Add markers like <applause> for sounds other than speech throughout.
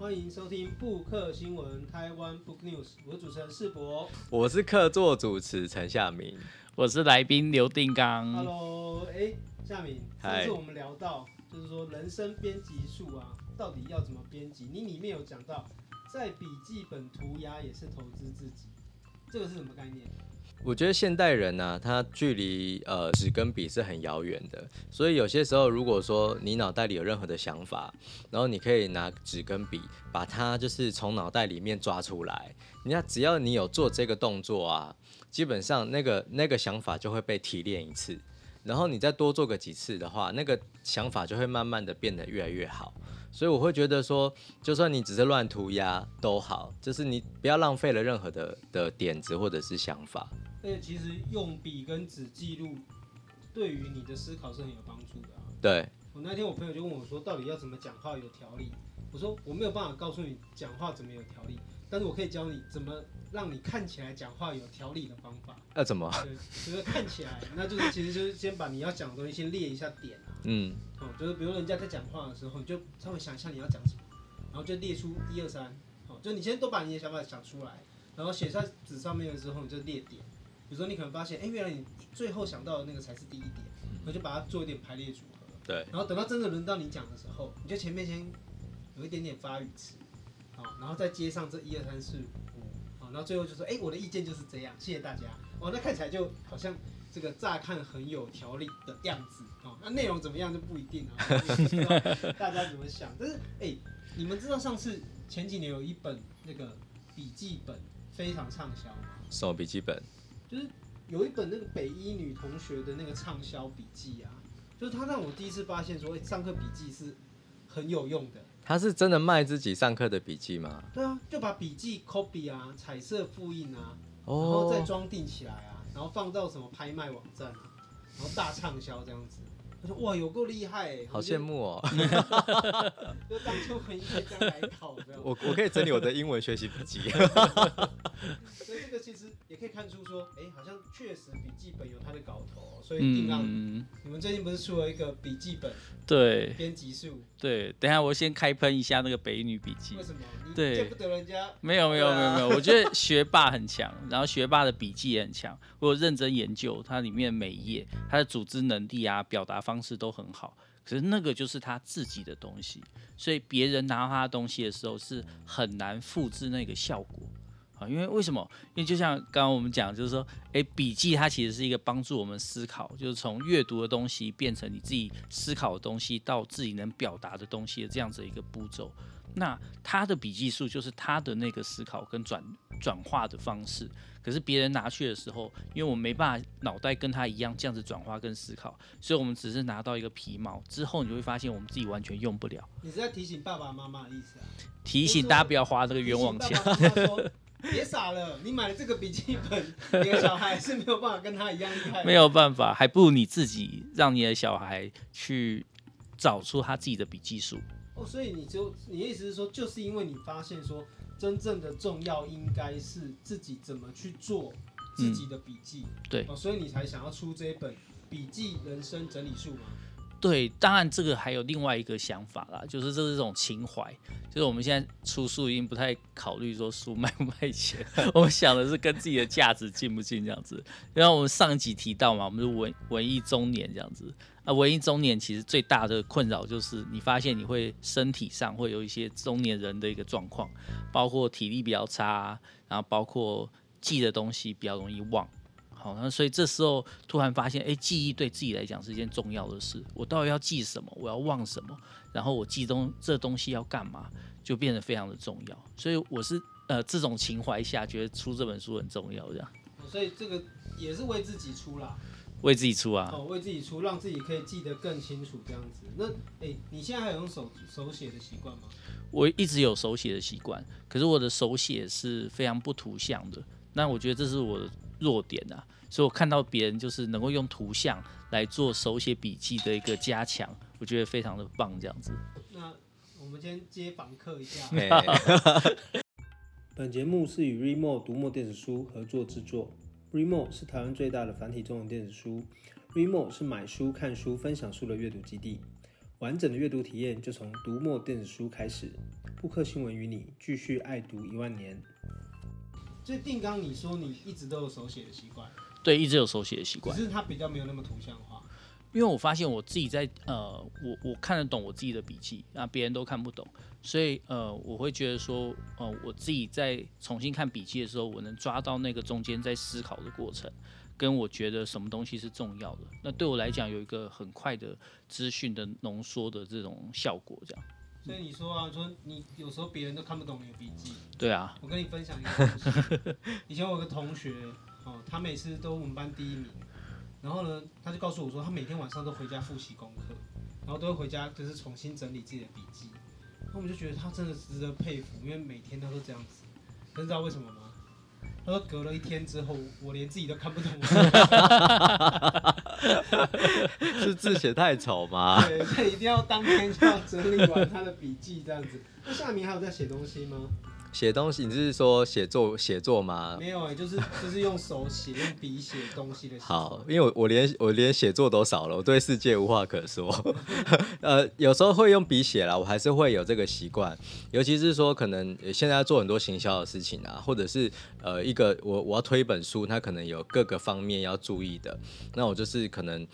欢迎收听布克新闻台湾 Book News，我是主持人世博，我是客座主持陈夏明，我是来宾刘定刚。Hello，哎，夏明，上次我们聊到就是说人生编辑术啊，到底要怎么编辑？你里面有讲到，在笔记本涂鸦也是投资自己，这个是什么概念？我觉得现代人呢、他距离呃纸跟笔是很遥远的，所以有些时候，如果说你脑袋里有任何的想法，然后你可以拿纸跟笔，把它就是从脑袋里面抓出来。你看，只要你有做这个动作啊，基本上那个那个想法就会被提炼一次，然后你再多做个几次的话，那个想法就会慢慢的变得越来越好。所以我会觉得说，就算你只是乱涂鸦都好，就是你不要浪费了任何的的点子或者是想法。而且其实用笔跟纸记录，对于你的思考是很有帮助的啊。对。我那天我朋友就问我说，到底要怎么讲话有条理？我说我没有办法告诉你讲话怎么有条理，但是我可以教你怎么让你看起来讲话有条理的方法。那怎么？对，就是看起来，那就是其实就是先把你要讲的东西先列一下点啊。嗯。哦，就是比如人家在讲话的时候，你就稍微想一下你要讲什么，然后就列出一二三。哦，就你先都把你的想法想出来，然后写在纸上面的时候，你就列点。比如说，你可能发现，哎、欸，原来你最后想到的那个才是第一点，我就把它做一点排列组合。对。然后等到真的轮到你讲的时候，你就前面先有一点点发语词，好，然后再接上这一二三四五，好，然后最后就说，哎、欸，我的意见就是这样，谢谢大家。哦，那看起来就好像这个乍看很有条理的样子，哦，那内容怎么样就不一定啊，不知道 <laughs> 大家怎么想。但是，哎、欸，你们知道上次前几年有一本那个笔记本非常畅销吗？什么笔记本？就是有一本那个北一女同学的那个畅销笔记啊，就是她让我第一次发现说，哎，上课笔记是很有用的。他是真的卖自己上课的笔记吗？对啊，就把笔记 copy 啊，彩色复印啊，然后再装订起来啊，然后放到什么拍卖网站啊，然后大畅销这样子。他说哇，有够厉害，好羡慕哦！<laughs> 就当初可以这样来考，我我可以整理我的英文学习笔记。<laughs> 所以这个其实也可以看出说，哎、欸，好像确实笔记本有它的搞头。所以定让，嗯、你们最近不是出了一个笔记本？对，编辑术。对，等一下我先开喷一下那个北女笔记。为什么？你见不得人家？没有没有没有没有，我觉得学霸很强，然后学霸的笔记也很强。我有认真研究它里面每一页，它的组织能力啊，表达方式都很好。可是那个就是他自己的东西，所以别人拿他的东西的时候是很难复制那个效果。啊，因为为什么？因为就像刚刚我们讲，就是说，诶，笔记它其实是一个帮助我们思考，就是从阅读的东西变成你自己思考的东西，到自己能表达的东西的这样子一个步骤。那他的笔记术就是他的那个思考跟转转化的方式。可是别人拿去的时候，因为我们没办法脑袋跟他一样这样子转化跟思考，所以我们只是拿到一个皮毛之后，你就会发现我们自己完全用不了。你是在提醒爸爸妈妈的意思啊？提醒大家不要花这个冤枉钱。别傻了，你买了这个笔记本，你的小孩是没有办法跟他一样厉害。没有办法，还不如你自己让你的小孩去找出他自己的笔记术。哦，所以你就你的意思是说，就是因为你发现说，真正的重要应该是自己怎么去做自己的笔记。嗯，对，哦，所以你才想要出这一本笔记人生整理术吗？对，当然这个还有另外一个想法啦，就是这是一种情怀，就是我们现在出书已经不太考虑说书卖不卖钱，<laughs> 我们想的是跟自己的价值近不近这样子。然后我们上一集提到嘛，我们是文文艺中年这样子，啊，文艺中年其实最大的困扰就是你发现你会身体上会有一些中年人的一个状况，包括体力比较差，然后包括记的东西比较容易忘。好，那所以这时候突然发现，哎，记忆对自己来讲是一件重要的事。我到底要记什么？我要忘什么？然后我记东这东西要干嘛？就变得非常的重要。所以我是呃这种情怀下，觉得出这本书很重要，这样。所以这个也是为自己出啦，为自己出啊。哦，为自己出，让自己可以记得更清楚，这样子。那哎，你现在还有用手手写的习惯吗？我一直有手写的习惯，可是我的手写是非常不图像的。那我觉得这是我的。弱点啊，所以我看到别人就是能够用图像来做手写笔记的一个加强，我觉得非常的棒，这样子。那我们先接访客一下。<laughs> 本节目是与 Readmoo 读墨电子书合作制作。Readmoo 是台湾最大的繁体中文电子书。Readmoo 是买书、看书、分享书的阅读基地。完整的阅读体验就从读墨电子书开始。布克新闻与你继续爱读一万年。所以定纲，你说你一直都有手写的习惯？对，一直有手写的习惯。只是它比较没有那么图像化。因为我发现我自己在呃，我我看得懂我自己的笔记，那别人都看不懂，所以呃，我会觉得说，呃，我自己在重新看笔记的时候，我能抓到那个中间在思考的过程，跟我觉得什么东西是重要的。那对我来讲，有一个很快的资讯的浓缩的这种效果，这样。所以你说啊，说你有时候别人都看不懂你的笔记。对啊。我跟你分享一个故事。以前我有个同学，哦，他每次都我们班第一名。然后呢，他就告诉我说，他每天晚上都回家复习功课，然后都会回家就是重新整理自己的笔记。那我们就觉得他真的值得佩服，因为每天他都这样子。你知道为什么吗？他说隔了一天之后，我连自己都看不懂。<laughs> 是字写太丑吗？对，他一定要当天就要整理完他的笔记这样子。那夏明还有在写东西吗？写东西，你是说写作写作吗？没有哎、欸，就是就是用手写，用笔写东西的。好，因为我我连我连写作都少了，我对世界无话可说。<laughs> 呃，有时候会用笔写啦，我还是会有这个习惯。尤其是说，可能现在要做很多行销的事情啊，或者是呃一个我我要推一本书，它可能有各个方面要注意的，那我就是可能。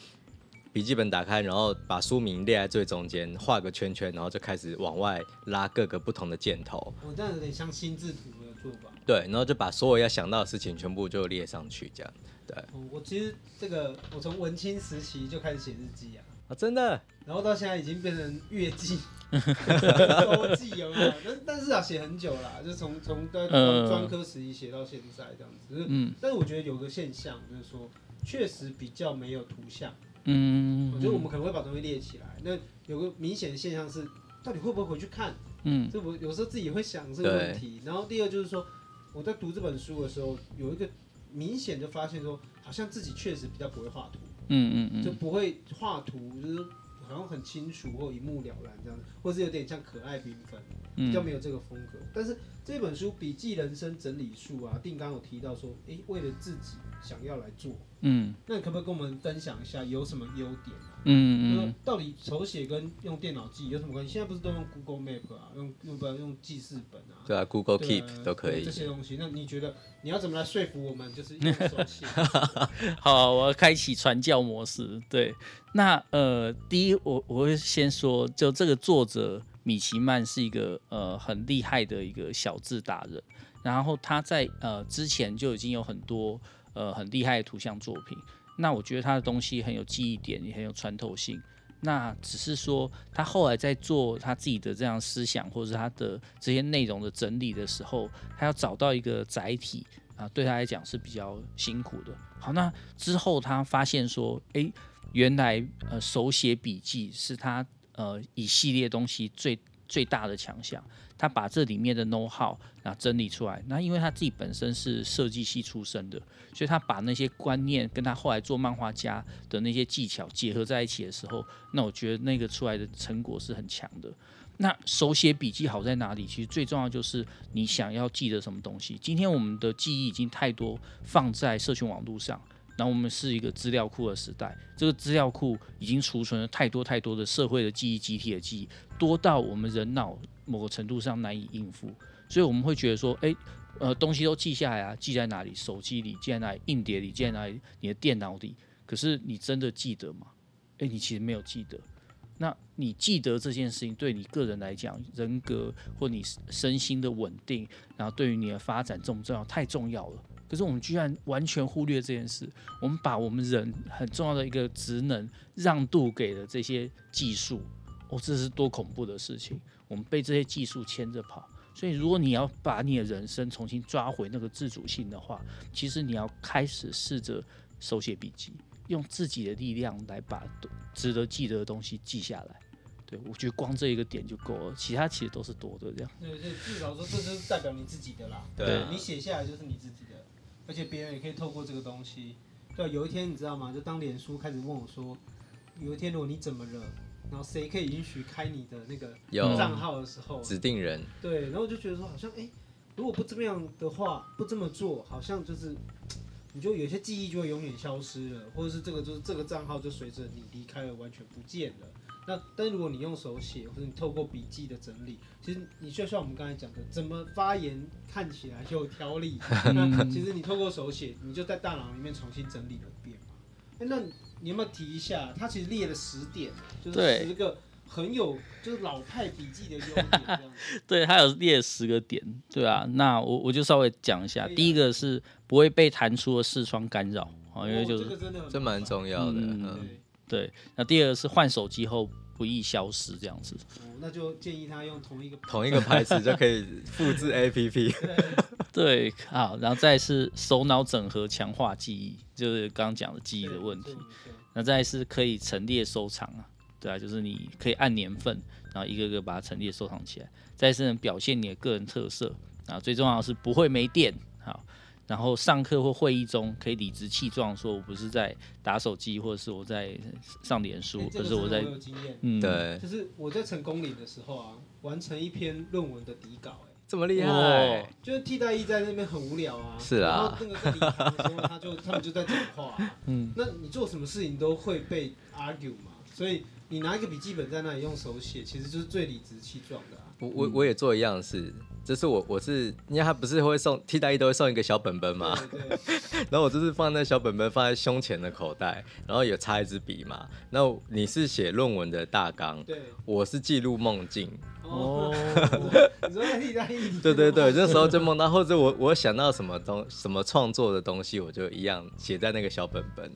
笔记本打开，然后把书名列在最中间，画个圈圈，然后就开始往外拉各个不同的箭头。我这样有点像心智图的做法。对，然后就把所有要想到的事情全部就列上去，这样。对。我其实这个，我从文青时期就开始写日记啊。啊，真的。然后到现在已经变成月记、<laughs> 周记有没有？但但是啊，写很久了，就从从专专科时期写到现在这样子。嗯。但是我觉得有个现象，就是说，确实比较没有图像。嗯，我觉得我们可能会把东西列起来。那有个明显的现象是，到底会不会回去看？嗯，这我有时候自己会想这个问题。然后第二就是说，我在读这本书的时候，有一个明显就发现说，好像自己确实比较不会画图。嗯嗯嗯，就不会画图，就是好像很清楚或一目了然这样子，或是有点像可爱缤纷，比较没有这个风格。但是这本书《笔记人生整理术》啊，定刚有提到说，诶，为了自己。想要来做，嗯，那你可不可以跟我们分享一下有什么优点啊？嗯嗯，到底手写跟用电脑记有什么关系？现在不是都用 Google Map 啊，用用不然用记事本啊？对啊，Google Keep 都可以这些东西。那你觉得你要怎么来说服我们？就是用手写。<laughs> 好，我要开启传教模式。对，那呃，第一，我我会先说，就这个作者米奇曼是一个呃很厉害的一个小字达人，然后他在呃之前就已经有很多。呃，很厉害的图像作品。那我觉得他的东西很有记忆点，也很有穿透性。那只是说，他后来在做他自己的这样思想，或者是他的这些内容的整理的时候，他要找到一个载体啊，对他来讲是比较辛苦的。好，那之后他发现说，诶，原来呃手写笔记是他呃一系列东西最最大的强项。他把这里面的 know how 然后整理出来，那因为他自己本身是设计系出身的，所以他把那些观念跟他后来做漫画家的那些技巧结合在一起的时候，那我觉得那个出来的成果是很强的。那手写笔记好在哪里？其实最重要就是你想要记得什么东西。今天我们的记忆已经太多放在社群网络上。那我们是一个资料库的时代，这个资料库已经储存了太多太多的社会的记忆、集体的记忆，多到我们人脑某个程度上难以应付，所以我们会觉得说，诶，呃，东西都记下来啊，记在哪里？手机里，记在哪里？硬碟里，记在哪里？你的电脑里。可是你真的记得吗？诶，你其实没有记得。那你记得这件事情，对你个人来讲，人格或你身心的稳定，然后对于你的发展重不重要？太重要了。可是我们居然完全忽略这件事，我们把我们人很重要的一个职能让渡给了这些技术，哦，这是多恐怖的事情！我们被这些技术牵着跑，所以如果你要把你的人生重新抓回那个自主性的话，其实你要开始试着手写笔记，用自己的力量来把值得记得的东西记下来。对，我觉得光这一个点就够了，其他其实都是多的这样。对对，至少说这就是代表你自己的啦。对，你写下来就是你自己的。而且别人也可以透过这个东西，对，有一天你知道吗？就当脸书开始问我说，有一天如果你怎么了，然后谁可以允许开你的那个账号的时候，指定人，对，然后我就觉得说好像，哎，如果不这么样的话，不这么做，好像就是，你就有些记忆就会永远消失了，或者是这个就是这个账号就随着你离开了完全不见了。那但如果你用手写，或者你透过笔记的整理，其实你就像我们刚才讲的，怎么发言看起来就有条理。<laughs> 那其实你透过手写，你就在大脑里面重新整理了一遍嘛。哎，那你有没有提一下？他其实列了十点，就是十个很有就是老派笔记的优点。<laughs> 对，他有列十个点，对啊。那我我就稍微讲一下，第一个是不会被弹出的视窗干扰。因为就是这蛮重要的，嗯，对。那第二个是换手机后不易消失，这样子。那就建议他用同一个同一个牌子就可以复制 APP。<laughs> <laughs> 对，好，然后再是手脑整合强化记忆，就是刚刚讲的记忆的问题。那再是可以陈列收藏啊，对啊，就是你可以按年份，然后一个个把它陈列收藏起来。再是能表现你的个人特色啊，最重要的是不会没电，好。然后上课或会议中可以理直气壮说：“我不是在打手机，或者是我在上脸书，而是我在……”嗯，对，就是我在成功岭的时候啊，完成一篇论文的底稿，哎，这么厉害，哦、就是替代役在那边很无聊啊，是啊，然后那个在礼堂的时候，他就他们就在讲话、啊，嗯，<laughs> 那你做什么事情都会被 argue 嘛，所以你拿一个笔记本在那里用手写，其实就是最理直气壮的、啊。我我我也做一样的事。就是我，我是因为他不是会送替代役都会送一个小本本嘛，<laughs> 然后我就是放那小本本放在胸前的口袋，然后有插一支笔嘛。那你是写论文的大纲，对，我是记录梦境。哦，<laughs> 你说替代役？对对对，那时候就梦到，或者我我想到什么东什么创作的东西，我就一样写在那个小本本。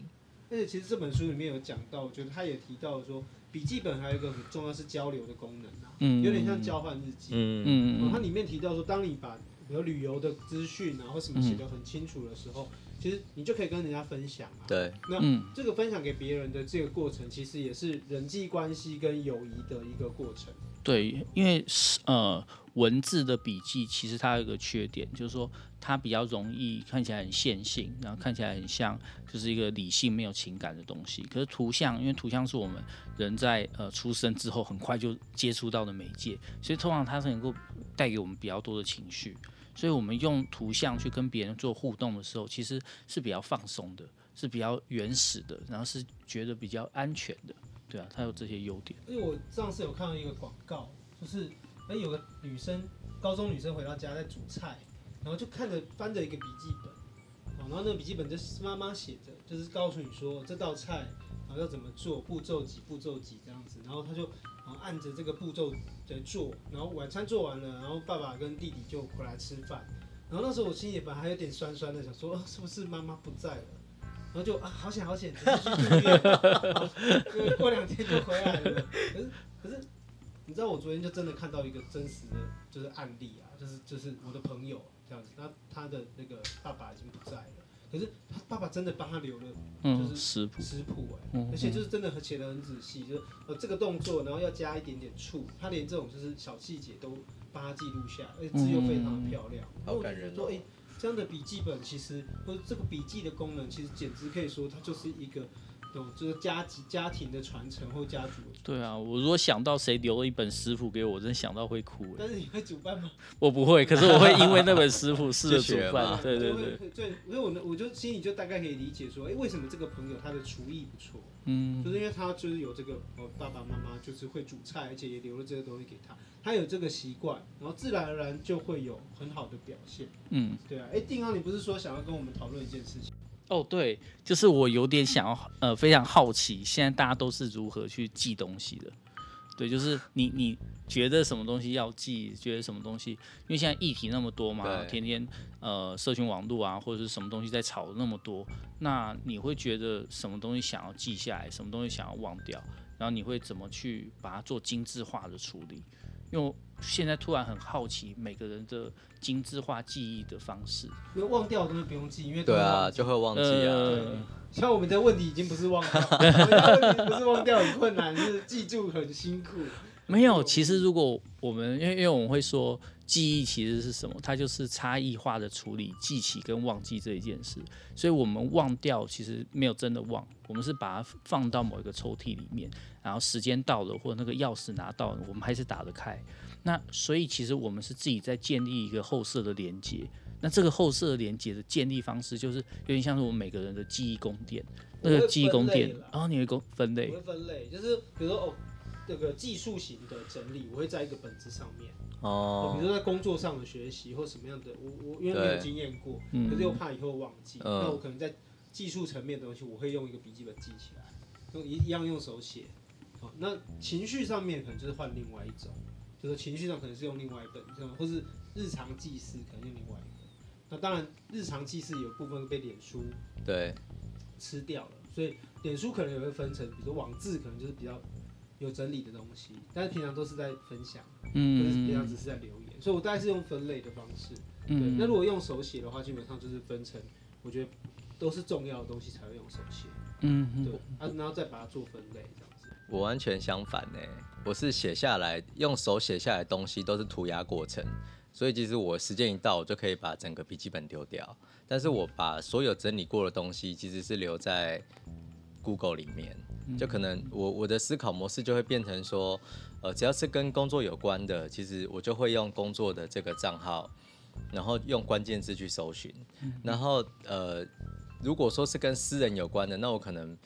而且其实这本书里面有讲到，我觉得他也提到说。笔记本还有一个很重要是交流的功能啊，嗯、有点像交换日记。嗯嗯嗯。它里面提到说，当你把比如旅游的资讯啊或什么写得很清楚的时候，嗯、其实你就可以跟人家分享啊。对。那这个分享给别人的这个过程，其实也是人际关系跟友谊的一个过程。对，因为是呃。文字的笔记其实它有一个缺点，就是说它比较容易看起来很线性，然后看起来很像就是一个理性没有情感的东西。可是图像，因为图像是我们人在呃出生之后很快就接触到的媒介，所以通常它是能够带给我们比较多的情绪。所以我们用图像去跟别人做互动的时候，其实是比较放松的，是比较原始的，然后是觉得比较安全的。对啊，它有这些优点。因为我上次有看到一个广告，就是。哎，有个女生，高中女生回到家在煮菜，然后就看着翻着一个笔记本，然后那个笔记本就是妈妈写的，就是告诉你说这道菜然后要怎么做，步骤几步骤几这样子，然后她就然后按着这个步骤在做，然后晚餐做完了，然后爸爸跟弟弟就回来吃饭，然后那时候我心里本来还有点酸酸的，想说是不是妈妈不在了，然后就啊好险好险，过两天就回来了，可是可是。你知道我昨天就真的看到一个真实的，就是案例啊，就是就是我的朋友这样子，那他的那个爸爸已经不在了，可是他爸爸真的帮他留了，就是食谱。食谱哎，而且就是真的写得很仔细，就是呃这个动作，然后要加一点点醋，他连这种就是小细节都帮他记录下来，而且字又非常的漂亮，好感人。说哎，这样的笔记本其实或者这个笔记的功能，其实简直可以说它就是一个。对，就是家庭家庭的传承或家族。对啊，我如果想到谁留了一本食谱给我，我真想到会哭。但是你会煮饭吗？我不会，可是我会因为那本食谱试着煮饭。对对对。对，所以我呢，我就心里就大概可以理解说，哎，为什么这个朋友他的厨艺不错？嗯，就是因为他就是有这个，呃，爸爸妈妈就是会煮菜，而且也留了这个东西给他，他有这个习惯，然后自然而然就会有很好的表现。嗯，对啊。哎，定昂，你不是说想要跟我们讨论一件事情？哦，对，就是我有点想要，呃，非常好奇，现在大家都是如何去寄东西的？对，就是你你觉得什么东西要记，觉得什么东西，因为现在议题那么多嘛，天天呃，社群网络啊，或者是什么东西在吵那么多，那你会觉得什么东西想要记下来，什么东西想要忘掉，然后你会怎么去把它做精致化的处理？因为我现在突然很好奇每个人的精致化记忆的方式。因为忘掉的东西不用记，因为对啊，就会忘记啊。呃、像我们的问题已经不是忘掉，<laughs> 我们的问题不是忘掉很困难，是记住很辛苦。没有，其实如果我们因为因为我们会说。记忆其实是什么？它就是差异化的处理记起跟忘记这一件事。所以，我们忘掉其实没有真的忘，我们是把它放到某一个抽屉里面，然后时间到了或者那个钥匙拿到了，我们还是打得开。那所以，其实我们是自己在建立一个后设的连接。那这个后设连接的建立方式，就是有点像是我们每个人的记忆宫殿。那个记忆宫殿，然后你会分类，我会分类，就是比如说哦。这个技术型的整理，我会在一个本子上面。哦，比如说在工作上的学习或什么样的，我我因为没有经验过，可是又怕以后忘记，嗯、那我可能在技术层面的东西，我会用一个笔记本记起来，用一一样用手写。好，那情绪上面可能就是换另外一种，就是情绪上可能是用另外一本，或是日常记事可能用另外一个。那当然，日常记事有部分被脸书对。吃掉了，所以脸书可能也会分成，比如说网志可能就是比较有整理的东西，但是平常都是在分享，嗯，就是平常只是在留言，所以我大概是用分类的方式。对，嗯、那如果用手写的话，基本上就是分成，我觉得都是重要的东西才会用手写，嗯，对，啊，然后再把它做分类这样。我完全相反呢，我是写下来，用手写下来的东西都是涂鸦过程，所以其实我时间一到，我就可以把整个笔记本丢掉。但是我把所有整理过的东西，其实是留在 Google 里面，就可能我我的思考模式就会变成说，呃，只要是跟工作有关的，其实我就会用工作的这个账号，然后用关键字去搜寻，然后呃，如果说是跟私人有关的，那我可能。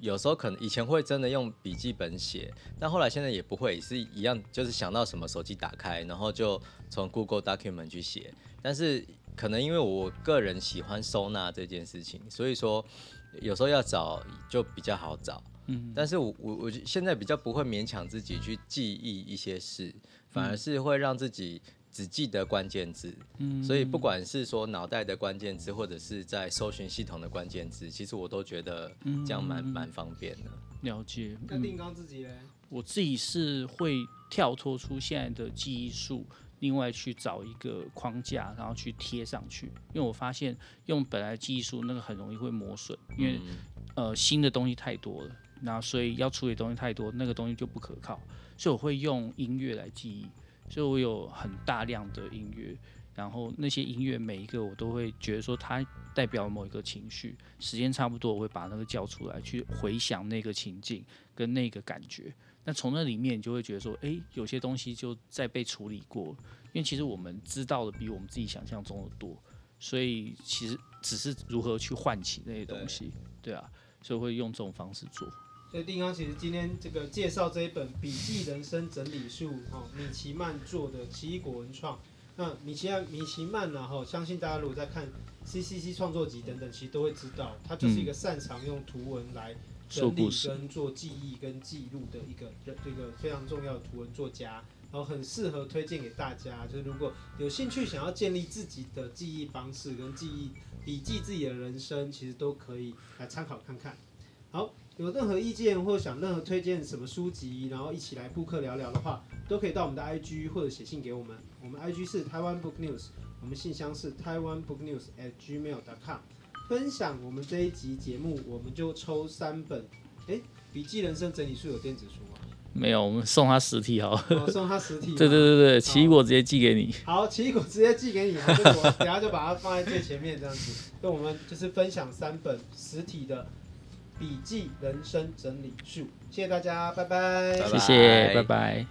有时候可能以前会真的用笔记本写，但后来现在也不会，也是一样，就是想到什么手机打开，然后就从 Google Document 去写。但是可能因为我个人喜欢收纳这件事情，所以说有时候要找就比较好找。嗯，但是我我我现在比较不会勉强自己去记忆一些事，反而是会让自己。只记得关键字，嗯，所以不管是说脑袋的关键字，或者是在搜寻系统的关键字，其实我都觉得这样蛮蛮方便的。了解。那定刚自己呢？我自己是会跳脱出现在的记忆术，另外去找一个框架，然后去贴上去。因为我发现用本来记忆术那个很容易会磨损，因为呃新的东西太多了，那所以要处理东西太多，那个东西就不可靠。所以我会用音乐来记忆。所以我有很大量的音乐，然后那些音乐每一个我都会觉得说它代表某一个情绪，时间差不多我会把那个叫出来，去回想那个情境跟那个感觉。那从那里面你就会觉得说，诶，有些东西就在被处理过，因为其实我们知道的比我们自己想象中的多，所以其实只是如何去唤起那些东西，对，对啊，所以会用这种方式做。所以丁刚其实今天这个介绍这一本《笔记人生整理术》哈，米奇曼做的，奇异果文创。那米奇曼米奇曼呢哈，相信大家如果在看 CCC 创作集等等，其实都会知道，他就是一个擅长用图文来整理跟做记忆跟记录的一个这个非常重要的图文作家，然后很适合推荐给大家。就是如果有兴趣想要建立自己的记忆方式跟记忆笔记自己的人生，其实都可以来参考看看。好。有任何意见或想任何推荐什么书籍，然后一起来布客聊聊的话，都可以到我们的 IG 或者写信给我们。我们 IG 是台湾 Book News，我们信箱是台湾 Book News at gmail.com。分享我们这一集节目，我们就抽三本。哎，笔记人生整理术有电子书吗？没有，我们送他实体好。哦，送他实体。对对对对，奇异果直接寄给你。好，奇异果直接寄给你，然我等下就把它放在最前面这样子。那我们就是分享三本实体的。笔记人生整理术，谢谢大家，拜拜。谢谢，拜拜。